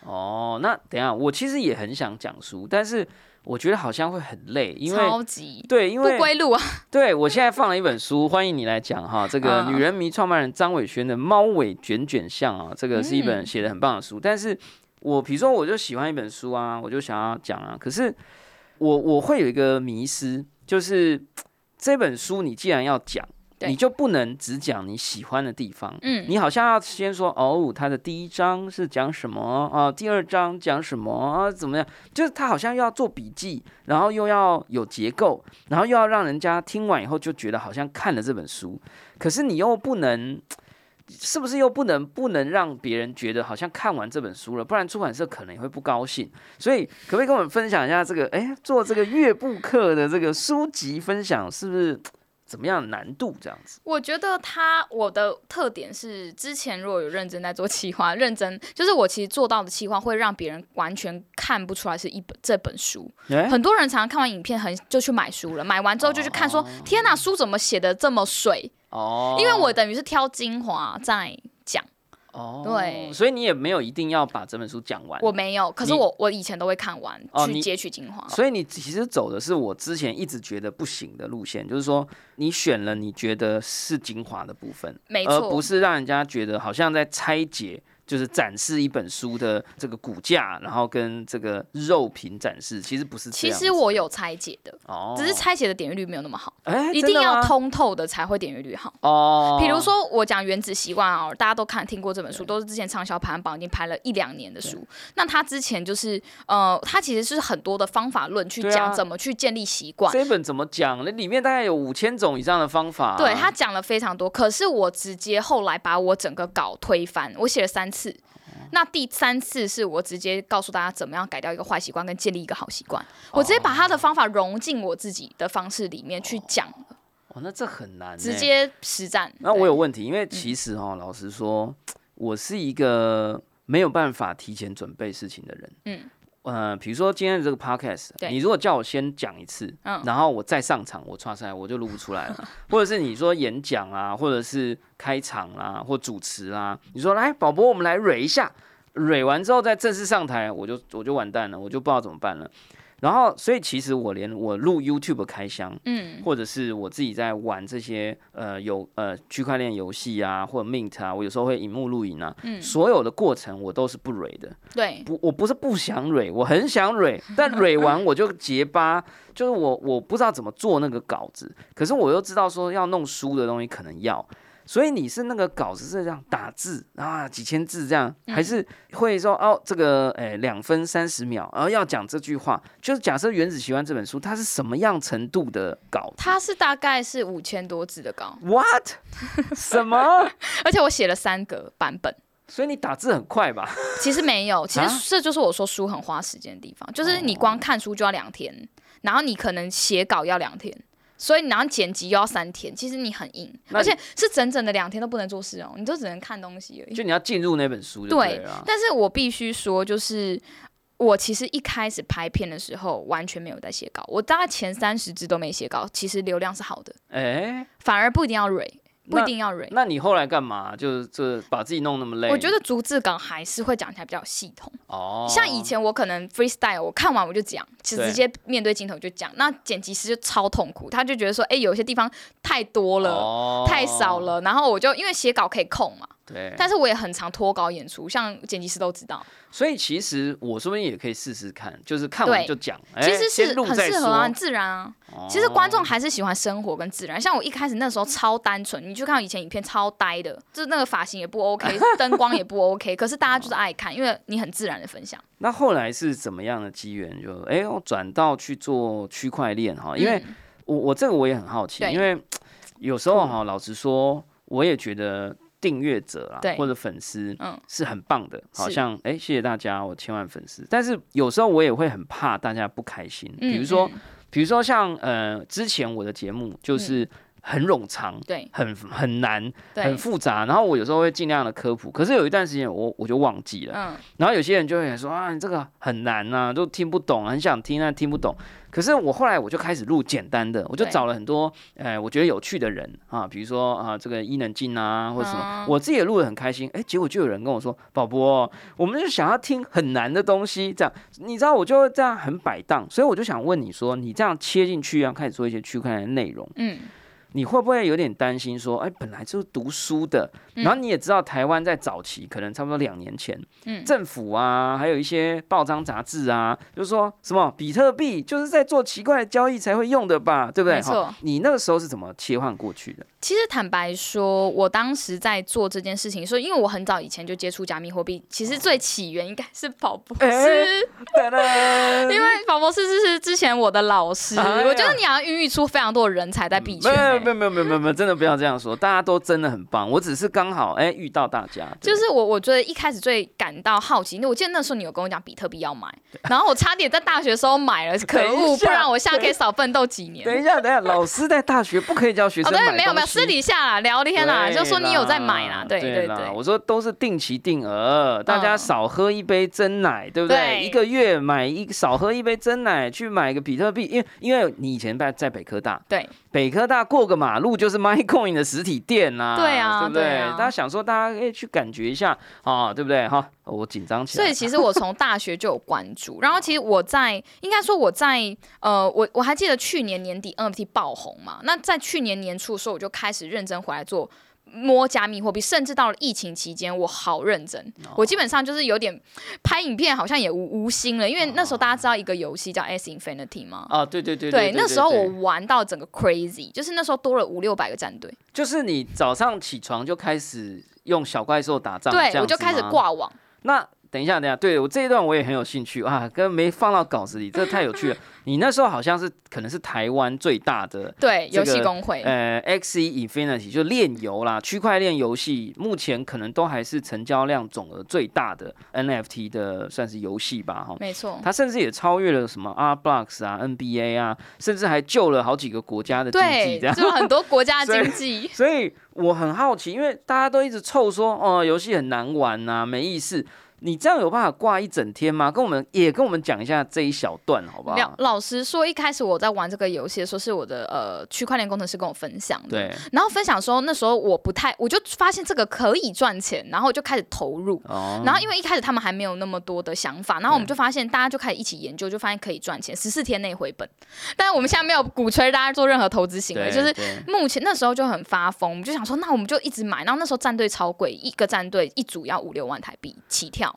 哦，那等一下，我其实也很想讲书，但是我觉得好像会很累，因为超级对，因为不为归路啊！对我现在放了一本书，欢迎你来讲哈。这个嗯女人迷创办人张伟轩的《猫尾卷卷巷》啊，这个是一本嗯写的很棒的书。但是我比如说，我就喜欢一本书啊，我就想要讲啊，可是我我会有一个迷失，就是这本书你既然要讲，对你就不能只讲你喜欢的地方。嗯，你好像要先说哦，他的第一章是讲什么啊？第二章讲什么啊？怎么样？就是他好像又要做笔记，然后又要有结构，然后又要让人家听完以后就觉得好像看了这本书，可是你又不能，是不是又不能不能让别人觉得好像看完这本书了？不然出版社可能也会不高兴。所以可不可以跟我们分享一下这个？哎，做这个乐部课的这个书籍分享是不是怎么样的难度？这样子？我觉得他我的特点是，之前如果有认真在做企划，认真就是我其实做到的企划会让别人完全看不出来是一本这本书。哎，很多人常常看完影片很就去买书了，买完之后就去看说，天哪，书怎么写的这么水？哦，因为我等于是挑精华在讲，哦，对所以你也没有一定要把这本书讲完，我没有，可是我我以前都会看完去截取精华。所以你其实走的是我之前一直觉得不行的路线，就是说你选了你觉得是精华的部分，没错而不，是让人家觉得好像在拆解。就是展示一本书的这个骨架，然后跟这个肉品展示，其实不是这其。实我有拆解的，哦，只是拆解的点阅率没有那么好，哎，一定要通透的才会点阅率好。哦。比如说我讲《原子习惯》啊，大家都看听过这本书，都是之前畅销排行榜已经排了一两年的书。那他之前就是呃，他其实是很多的方法论去讲怎么去建立习惯。这本怎么讲？那里面大概有五千种以上的方法、对他讲了非常多，可是我直接后来把我整个稿推翻，我写了三次。那第三次是我直接告诉大家怎么样改掉一个坏习惯，跟建立一个好习惯。我直接把他的方法融进我自己的方式里面去讲，哦，那这很难、欸，直接实战。那我有问题，因为其实哦，老实说，我是一个没有办法提前准备事情的人。嗯，呃，比如说今天的这个 podcast，你如果叫我先讲一次，嗯然后我再上场，我刷赛我就录不出来了。或者是你说演讲啊，或者是开场啦、或主持啦、你说来宝宝，我们来蕊一下，蕊完之后再正式上台，我就我就完蛋了，我就不知道怎么办了。然后，所以其实我连我录 YouTube 开箱，嗯，或者是我自己在玩这些呃有呃区块链游戏啊，或者 Mint 啊，我有时候会荧幕录影啊，嗯。所有的过程我都是不蕊的，对，不，我不是不想蕊，我很想蕊，<laughs> 但蕊完我就结巴，就是我我不知道怎么做那个稿子，可是我又知道说要弄书的东西可能要。所以你是那个稿子是这样打字啊，几千字这样，嗯还是会说哦，这个诶两分三十秒，然后要讲这句话，就是假设《原子习惯》这本书，它是什么样程度的稿它是大概是五千多字的稿，？What？什么？<laughs> 而且我写了三个版本。所以你打字很快吧？其实没有，其啊实这就是我说书很花时间的地方，就是你光看书就要两天，然后你可能写稿要两天。所以，然后剪辑又要三天，其实你很硬，而且是整整的两天都不能做事哦，你都只能看东西而已。就你要进入那本书就对。但是我必须说，就是我其实一开始拍片的时候完全没有在写稿，我大概前三十支都没写稿，其实流量是好的，哎、反而不一定要蕊，不一定要忍。那你后来干嘛？就是这把自己弄那么累？我觉得逐字稿还是会讲起来比较有系统。哦，像以前我可能 freestyle，我看完我就讲，就对直接面对镜头就讲。那剪辑师就超痛苦，他就觉得说，哎、有些地方太多了。哦太少，了，然后我就因为写稿可以控嘛，对。但是我也很常脱稿演出，像剪辑师都知道，所以其实我说不定也可以试试看，就是看完就讲。哎其实是很适合啊，很。自然啊。哦其实观众还是喜欢生活跟自然，像我一开始那时候超单纯，你去看我以前影片超呆的，就是那个发型也不 OK，<laughs> 灯光也不 OK，可是大家就是爱看，因为你很自然的分享。那后来是怎么样的机缘？就哎，我转到去做区块链哈，因为嗯我我这个我也很好奇，因为有时候哈，老实说，我也觉得订阅者啊或者粉丝嗯是很棒的，好像哎、谢谢大家，我千万粉丝。但是有时候我也会很怕大家不开心，比如说，嗯比如说像呃之前我的节目就是。很冗长，对很很难，对很，复杂。然后我有时候会尽量的科普，可是有一段时间我我就忘记了。嗯，然后有些人就会说啊，你这个很难呐、都听不懂，很想听但听不懂。可是我后来我就开始录简单的，我就找了很多呃我觉得有趣的人啊，比如说啊这个伊能静啊或者什么，嗯我自己也录的很开心。哎，结果就有人跟我说，宝宝，我们就想要听很难的东西，这样你知道我就会这样很摆荡，所以我就想问你说，你这样切进去要开始做一些区块链的内容，嗯，你会不会有点担心说，哎，本来就是读书的，嗯。然后你也知道台湾在早期可能差不多两年前，嗯。政府啊，还有一些报章杂志啊，就是说什么比特币就是在做奇怪的交易才会用的吧，对不对？没错。好你那个时候是怎么切换过去的？其实坦白说，我当时在做这件事情的时候，因为我很早以前就接触加密货币，其实最起源应该是宝博士，<laughs> 因为宝博士是之前我的老师，哎我觉得你要孕育出非常多的人才在币圈、欸没有没有没有没有没有，真的不要这样说，大家都真的很棒，我只是刚好哎遇到大家，就是我，我觉得一开始最感到好奇，我记得那时候你有跟我讲比特币要买，<laughs> 然后我差点在大学的时候买了，可恶，不然我现在可以少奋斗几年。等一下等一下，老师在大学不可以教学哦，生买对，没有没有，私底下啦，聊天啦，对就说你有在买啦，对对对对，我说都是定期定额，大家嗯。少喝一杯真奶，对不对？对。一个月买一少喝一杯真奶，去买个比特币，因为因为你以前在在北科大，对。北科大过个马路就是 MyCoin 的实体店呐、<laughs> 对啊对不对？对啊大家想说大家可以去感觉一下啊，对不对？哈，我紧张起来。所以其实我从大学就有关注，然后其实我在应该说我在呃，我我还记得去年年底 NFT 爆红嘛，那在去年年初的时候我就开始认真回来做。摸加密货币，甚至到了疫情期间，我好认真。哦我基本上就是有点拍影片，好像也无无心了，因为那时候大家知道一个游戏叫 S Infinity 吗？啊，对对对对，对，那时候我玩到整个 crazy，就是那时候多了五六百个战队，就是你早上起床就开始用小怪兽打仗，这对我就开始吗挂网。那等一下，等一下，对我这一段我也很有兴趣啊，跟没放到稿子里，这太有趣了。<laughs> 你那时候好像是可能是台湾最大的对，游这个戏公会，呃 Xe Infinity 就链游啦，区块链游戏目前可能都还是成交量总额最大的 NFT 的算是游戏吧，哈。没错。它甚至也超越了什么 R Blocks 啊、NBA 啊，甚至还救了好几个国家的经济，对这，样。就很多国家经济。所以我很好奇，因为大家都一直臭说哦，游戏很难玩呐、没意思。你这样有办法挂一整天吗？跟我们也跟我们讲一下这一小段好不老好？老实说，一开始我在玩这个游戏的时候，是我的呃区块链工程师跟我分享的。对，然后分享说，那时候我不太，我就发现这个可以赚钱，然后就开始投入。哦，然后因为一开始他们还没有那么多的想法，然后我们就发现大家就开始一起研究，就发现可以赚钱，十四天内回本。<laughs> 但是我们现在没有鼓吹大家做任何投资行为，就是目前那时候就很发疯，我们就想说，那我们就一直买。然后那时候战队超贵，一个战队一组要五六万台币起跳。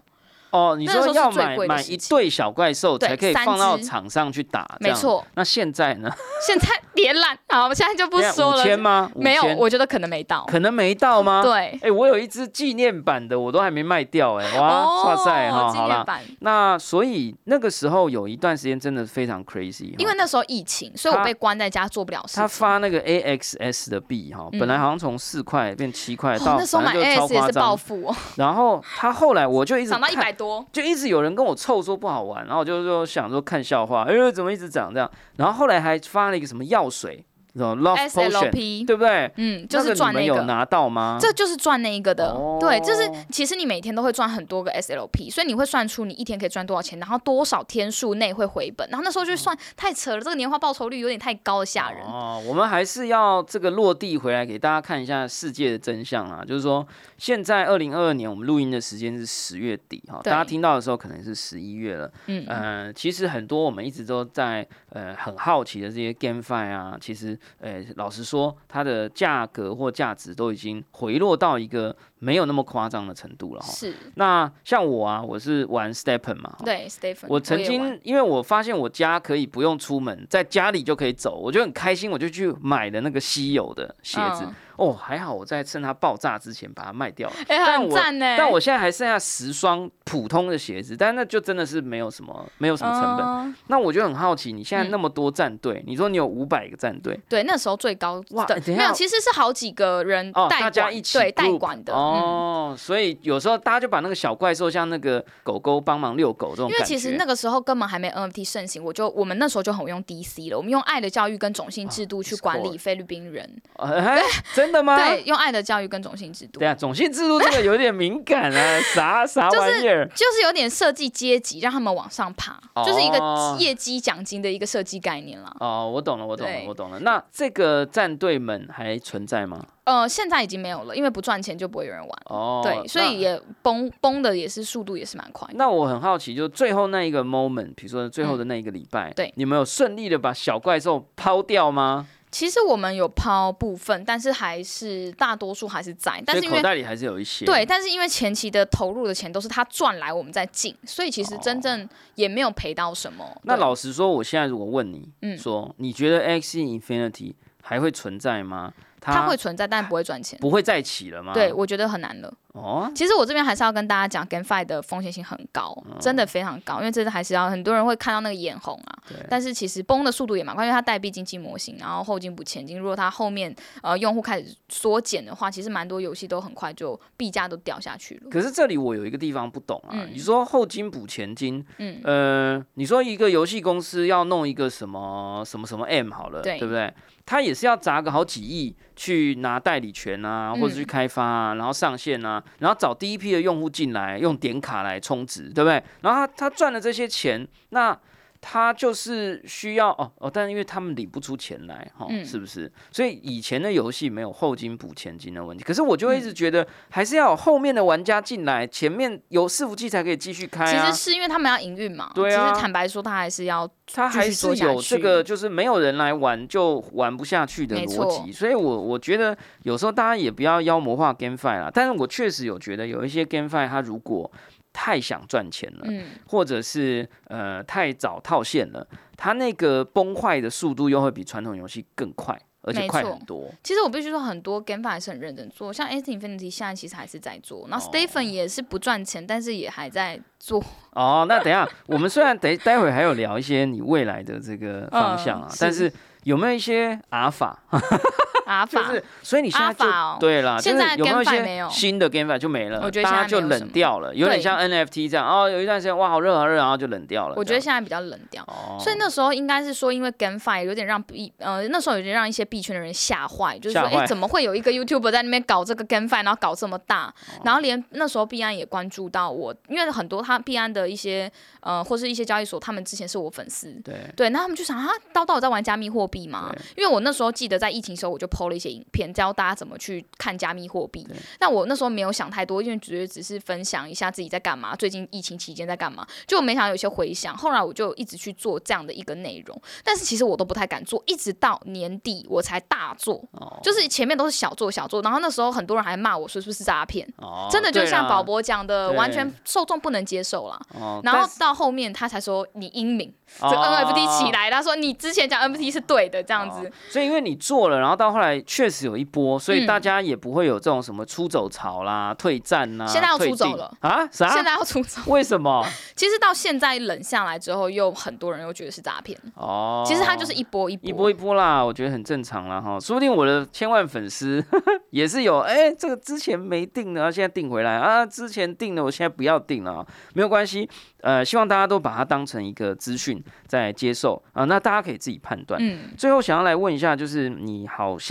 哦，你说要最买买一对小怪兽才可以放到只场上去打。没错，那现在呢？<laughs> 现在别烂，好，我现在就不说了五千了。吗？没有，我觉得可能没到。可能没到吗？。对，哎、我有一只纪念版的，我都还没卖掉哎、哇，哇塞哈，好版。那所以那个时候有一段时间真的非常 crazy，因为那时候疫情，所以我被关在家做不了事情。他发那个 AXS 的币哈，嗯本来好像从四块变七块，哦到那时候买反正就超 AS 也夸是暴。富哦，然后他后来我就一直涨到一看百多。就一直有人跟我凑说不好玩，然后我就说想说看笑话，哎、怎么一直长这样？然后后来还发了一个什么药水，什么 Love Potion，SLP，对不对？嗯，就是赚那个。有拿到吗？这就是赚那一个的，哦对，就是其实你每天都会赚很多个 SLP，所以你会算出你一天可以赚多少钱，然后多少天数内会回本，然后那时候就算太扯了，这个年化报酬率有点太高了，吓人。哦，我们还是要这个落地回来给大家看一下世界的真相啊，就是说现在二零二二年我们录音的时间是十月底哈，大家听到的时候可能是十一月了。嗯，呃，其实很多我们一直都在呃很好奇的这些 GameFi 啊，其实呃老实说，它的价格或价值都已经回落到一个没有那么夸张的程度了哈。是，那像我啊，我是玩 Stepen 嘛，哈对，Stephen，我曾经因为我发现我家可以不用出门，在家里就可以走，我就很开心，我就去买了那个稀有的鞋子。嗯哦，还好我在趁它爆炸之前把它卖掉了。哎、但我很赞呢。但我现在还剩下十双普通的鞋子，但那就真的是没有什么没有什么成本。嗯那我就很好奇，你现在嗯那么多战队，你说你有五百个战队，对，那时候最高哇没有，其实是好几个人哦代管，大家一起对代管的，哦哦，所以有时候大家就把那个小怪兽像那个狗狗帮忙遛狗这种因为。其实那个时候根本还没 NFT 盛行，我就我们那时候就很用 DC 了，我们用爱的教育跟种姓制度去管理菲律宾人，哎，<laughs> 真的吗？对，用爱的教育跟种姓制度对，啊，种姓制度这个有点敏感啊，<laughs> 啥啥玩意儿？就是有点设计阶级，让他们往上爬，就是一哦个业绩奖金的一个设计概念啦。哦，我懂了，我懂了，我懂了。那这个战队们还存在吗？呃，现在已经没有了，因为不赚钱就不会有人玩。哦，对，所以也崩崩的也是速度也是蛮快。那。我很好奇，就最后那一个 moment，比如说最后的那一个礼拜，嗯对你们有顺利的把小怪兽抛掉吗？其实我们有抛部分，但是还是大多数还是在，但是口袋里还是有一些。对，但是因为前期的投入的钱都是他赚来，我们在进，所以其实真正也没有赔到什么。那老实说，我现在如果问你，嗯说你觉得 X Infinity 还会存在吗？它会存在，但不会赚钱。不会再起了吗？对，我觉得很难了。哦，其实我这边还是要跟大家讲，GameFi 的风险性很高，真的非常高，因为这个还是要很多人会看到那个眼红啊。但是其实崩的速度也蛮快，因为它代币经济模型，然后后进不前进。如果它后面呃用户开始缩减的话，其实蛮多游戏都很快就币价都掉下去了。可是这里我有一个地方不懂啊，嗯你说后金补前金，嗯呃，你说一个游戏公司要弄一个什么什么什么 M 好了，对不对？它也是要砸个好几亿去拿代理权啊，或者去嗯开发啊，然后上线啊，然后找第一批的用户进来，用点卡来充值，对不对？然后他他赚了这些钱，那他就是需要哦哦，但因为他们理不出钱来，哈、嗯是不是？所以以前的游戏没有后金补前金的问题，可是我就会一嗯直觉得，还是要有后面的玩家进来，前面有伺服器才可以继续开啊其实。是因为他们要营运嘛，对啊其实坦白说，他还是要他还是有这个，就是没有人来玩就玩不下去的逻辑，所以我我觉得有时候大家也不要妖魔化 GameFi 啦，但是我确实有觉得有一些 GameFi 它如果太想赚钱了，嗯，或者是呃太早套现了，它那个崩坏的速度又会比传统游戏更快，而且快很多。其实我必须说，很多 GameFi 还是很认真做，像 X Infinity 现在其实还是在做，然后哦 Stephen 也是不赚钱，但是也还在做。<laughs> 哦，那等一下，我们虽然等待会还有聊一些你未来的这个方向啊，嗯但是有没有一些阿法？<laughs> 阿法，就是，所以你现在就阿法哦对啦，现在有没有一 GameFi 没有些新的 GameFi 就没了？我觉得大家就冷现在没有什么掉了，有点像 NFT 这样哦，有一段时间哇好热好热，然后就冷掉了。我觉得现在比较冷掉。哦，所以那时候应该是说，因为 GameFi 有点让币呃那时候有点让一些币圈的人吓坏，就是说，哎，怎么会有一个 YouTuber 在那边搞这个 GameFi，然后搞这么大？哦然后连那时候币安也关注到我，因为很多他币安的一些呃或是一些交易所，他们之前是我粉丝，对对，那他们就想啊，刀刀我在玩加密货币吗？因为我那时候记得在疫情时候，我就 PO 了一些影片，教大家怎么去看加密货币。那我那时候没有想太多，因为觉得只是分享一下自己在干嘛，最近疫情期间在干嘛，就没想到有些回想。后来我就一直去做这样的一个内容，但是其实我都不太敢做，一直到年底我才大做，哦就是前面都是小做小做，然后那时候很多人还骂我说是不是诈骗，哦真的就像宝博讲的，完全受众不能接受啦。哦，然后到后面他才说你英明，这哦 NFT 起来，他说你之前讲 NFT 是对的，这样子。哦所以因为你做了，然后到后来确实有一波，所以嗯大家也不会有这种什么出走潮啦、退战啦。现在要出走了啊？啥？现在要出走，为什么？<laughs> 其实到现在冷下来之后，又很多人又觉得是诈骗。哦，其实它就是一波一波，一波一波啦，我觉得很正常啦哈。说不定我的千万粉丝 <laughs> 也是有，哎、这个之前没定的，现在定回来啊，之前定的，我现在不要定了啊，没有关系。呃，希望大家都把它当成一个资讯在接受啊、那大家可以自己判断。嗯，最后想要来问一下，就是你好像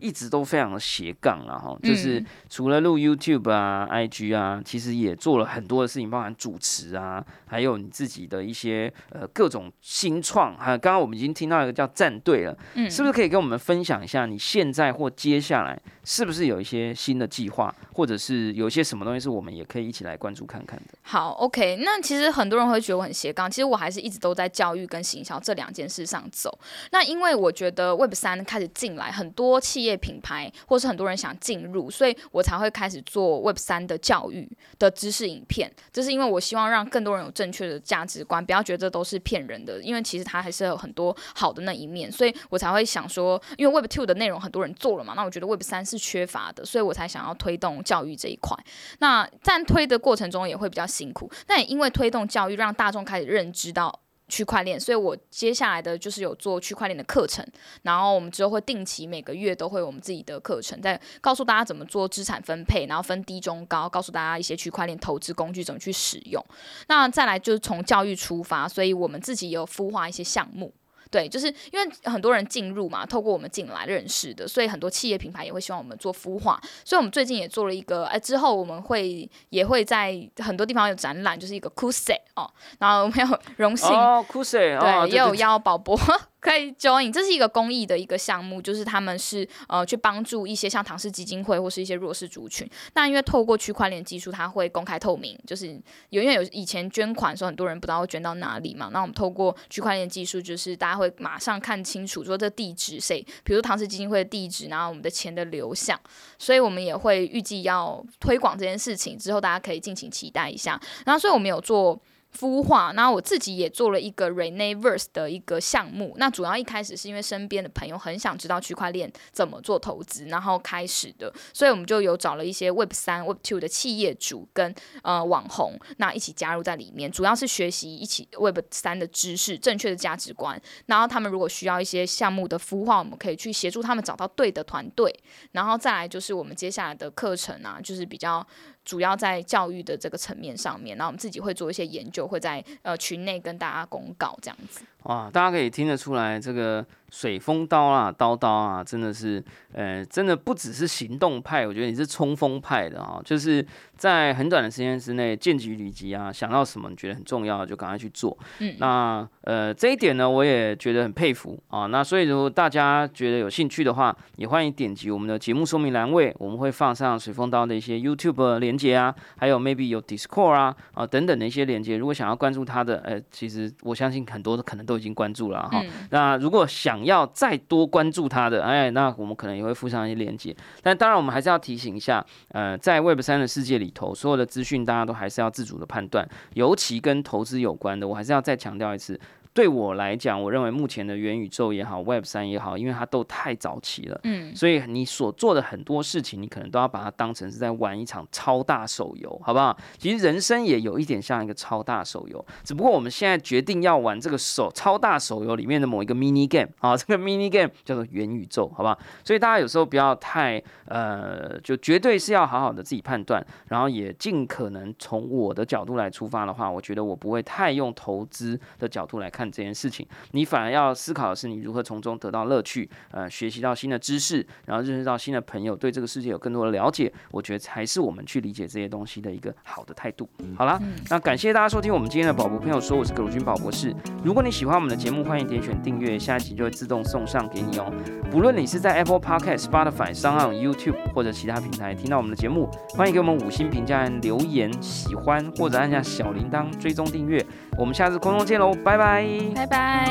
一直都非常的斜杠了哈，就是嗯除了录 YouTube 啊、IG 啊，其实也做了很多的事情，包含主持啊，还有你自己的一些呃各种新创，还有刚刚我们已经听到一个叫战队了，嗯是不是可以跟我们分享一下你现在或接下来是不是有一些新的计划，或者是有一些什么东西是我们也可以一起来关注看看的？好，OK。那其实很多人会觉得我很斜杠，其实我还是一直都在教育跟行销这两件事上走。那因为我觉得 Web 三开始进来，很多企业品牌或是很多人想进入，所以我才会开始做 Web 三的教育的知识影片。这是因为我希望让更多人有正确的价值观，不要觉得这都是骗人的，因为其实它还是有很多好的那一面，所以我才会想说，因为 Web two 的内容很多人做了嘛，那我觉得 Web 三是缺乏的，所以我才想要推动教育这一块。那在推的过程中也会比较辛苦，但也因为推动教育，让大众开始认知到。区块链，所以我接下来的就是有做区块链的课程，然后我们之后会定期每个月都会有我们自己的课程，在告诉大家怎么做资产分配，然后分低中高，告诉大家一些区块链投资工具怎么去使用。那再来就是从教育出发，所以我们自己有孵化一些项目。对，就是因为很多人进入嘛，透过我们进来认识的，所以很多企业品牌也会希望我们做孵化。所以我们最近也做了一个，哎，之后我们会也会在很多地方有展览，就是一个 c u s e 哦，然后我们有 <laughs> 荣幸哦 c u s e 对，也有邀宝博。可以 join，这是一个公益的一个项目，就是他们是呃去帮助一些像唐氏基金会或是一些弱势族群。那因为透过区块链技术，它会公开透明，就是有因为有以前捐款的时候，很多人不知道会捐到哪里嘛。那我们透过区块链技术，就是大家会马上看清楚说这地址谁，比如唐氏基金会的地址，然后我们的钱的流向。所以我们也会预计要推广这件事情，之后大家可以敬请期待一下。然后所以我们有做。孵化，那我自己也做了一个 Reneverse 的一个项目。那主要一开始是因为身边的朋友很想知道区块链怎么做投资，然后开始的，所以我们就有找了一些 Web 三、Web two 的企业主跟呃网红，那一起加入在里面，主要是学习一起 Web 三的知识、正确的价值观。然后他们如果需要一些项目的孵化，我们可以去协助他们找到对的团队。然后再来就是我们接下来的课程啊，就是比较。主要在教育的这个层面上面，然后我们自己会做一些研究，会在呃群内跟大家公告这样子。哇，大家可以听得出来，这个水风刀啊，刀刀啊，真的是，呃，真的不只是行动派，我觉得你是冲锋派的啊，就是在很短的时间之内，见机履机啊，想到什么你觉得很重要，就赶快去做。嗯，那呃这一点呢，我也觉得很佩服啊。那所以如果大家觉得有兴趣的话，也欢迎点击我们的节目说明栏位，我们会放上水风刀的一些 YouTube 连接啊，还有 maybe 有 Discord 啊啊等等的一些连接。如果想要关注他的，呃，其实我相信很多的可能都。已经关注了哈，那如果想想要再多关注他的，哎，那我们可能也会附上一些链接。但当然，我们还是要提醒一下，呃，在 Web 三的世界里头，所有的资讯大家都还是要自主的判断，尤其跟投资有关的，我还是要再强调一次。对我来讲，我认为目前的元宇宙也好，Web 三也好，因为它都太早期了，嗯，所以你所做的很多事情，你可能都要把它当成是在玩一场超大手游，好不好？其实人生也有一点像一个超大手游，只不过我们现在决定要玩这个手超大手游里面的某一个 mini game 啊，这个 mini game 叫做元宇宙，好不好？所以大家有时候不要太呃，就绝对是要好好的自己判断，然后也尽可能从我的角度来出发的话，我觉得我不会太用投资的角度来看。这件事情，你反而要思考的是，你如何从中得到乐趣，呃，学习到新的知识，然后认识到新的朋友，对这个世界有更多的了解。我觉得才是我们去理解这些东西的一个好的态度。好啦，那感谢大家收听我们今天的宝博朋友说，我是葛如君宝博士。如果你喜欢我们的节目，欢迎点选订阅，下一集就会自动送上给你哦。不论你是在 Apple Podcast、Spotify、s o n YouTube 或者其他平台听到我们的节目，欢迎给我们五星评价、留言、喜欢或者按下小铃铛追踪订阅。我们下次空中见喽拜拜。拜拜。